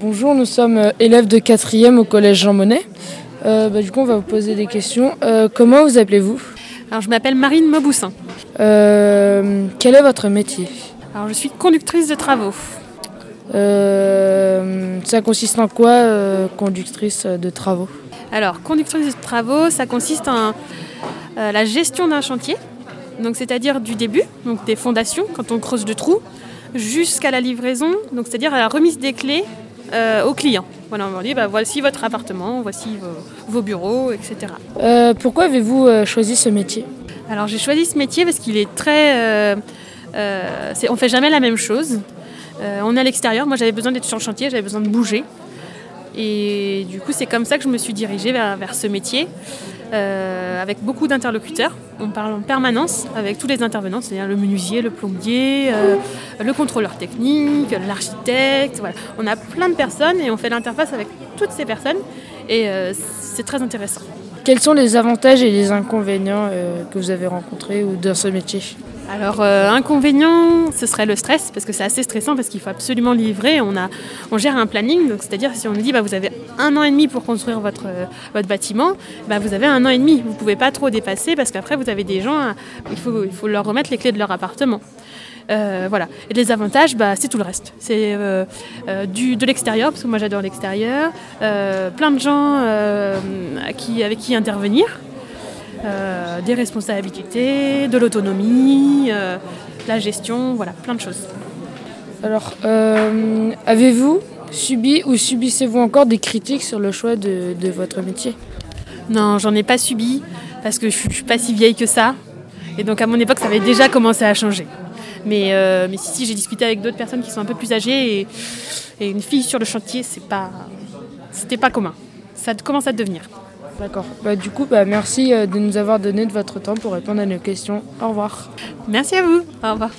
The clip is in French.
bonjour, nous sommes euh, élèves de 4e au collège Jean Monnet. Euh, bah, du coup, on va vous poser des questions. Euh, comment vous appelez-vous? Alors, je m'appelle Marine Mauboussin. Euh, Quel est votre métier? Alors, je suis conductrice de travaux. Euh, Ça consiste en quoi, euh, conductrice de travaux? Alors, conductrice de travaux, ça consiste en euh, la gestion d'un chantier. Donc, c'est-à-dire du début, donc des fondations, quand on creuse le trou, jusqu'à la livraison, donc c'est-à-dire à la remise des clés euh, au client. Voilà, on leur dit, bah, voici votre appartement, voici vos, vos bureaux, etc. Euh, Pourquoi avez-vous euh, choisi ce métier? Alors j'ai choisi ce métier parce qu'il est très... Euh, on fait jamais la même chose. On est à l'extérieur, moi j'avais besoin d'être sur le chantier, j'avais besoin de bouger. Et du coup c'est comme ça que je me suis dirigée vers, ce métier, euh, avec beaucoup d'interlocuteurs. On parle en permanence avec tous les intervenants, c'est-à-dire le menuisier, le plombier, euh, le contrôleur technique, l'architecte. Voilà. On a plein de personnes et on fait l'interface avec toutes ces personnes et euh, c'est très intéressant. Quels sont les avantages et les inconvénients que vous avez rencontrés dans ce métier? Alors, euh, inconvénient, ce serait le stress, parce que c'est assez stressant, parce qu'il faut absolument livrer. On, gère un planning, c'est-à-dire si on nous dit bah, vous avez un an et demi pour construire votre, euh, bâtiment, bah, vous avez un an et demi. Vous ne pouvez pas trop dépasser, parce qu'après, vous avez des gens, euh, il faut, leur remettre les clés de leur appartement. Voilà. Et les avantages, bah, c'est tout le reste. C'est de l'extérieur, parce que moi j'adore l'extérieur, plein de gens avec qui intervenir, euh, des responsabilités, de l'autonomie, euh, la gestion, voilà, plein de choses. Alors, euh, avez-vous subi ou subissez-vous encore des critiques sur le choix de, de votre métier? Non, j'en ai pas subi, parce que je suis je suis pas si vieille que ça. Et donc à mon époque, ça avait déjà commencé à changer. Mais, euh, mais si, si, j'ai discuté avec d'autres personnes qui sont un peu plus âgées, et, et une fille sur le chantier, c'est pas, c'était pas commun. Ça commence à devenir. D'accord. Bah, du coup, bah, merci euh, de nous avoir donné de votre temps pour répondre à nos questions. Au revoir. Merci à vous. Au revoir.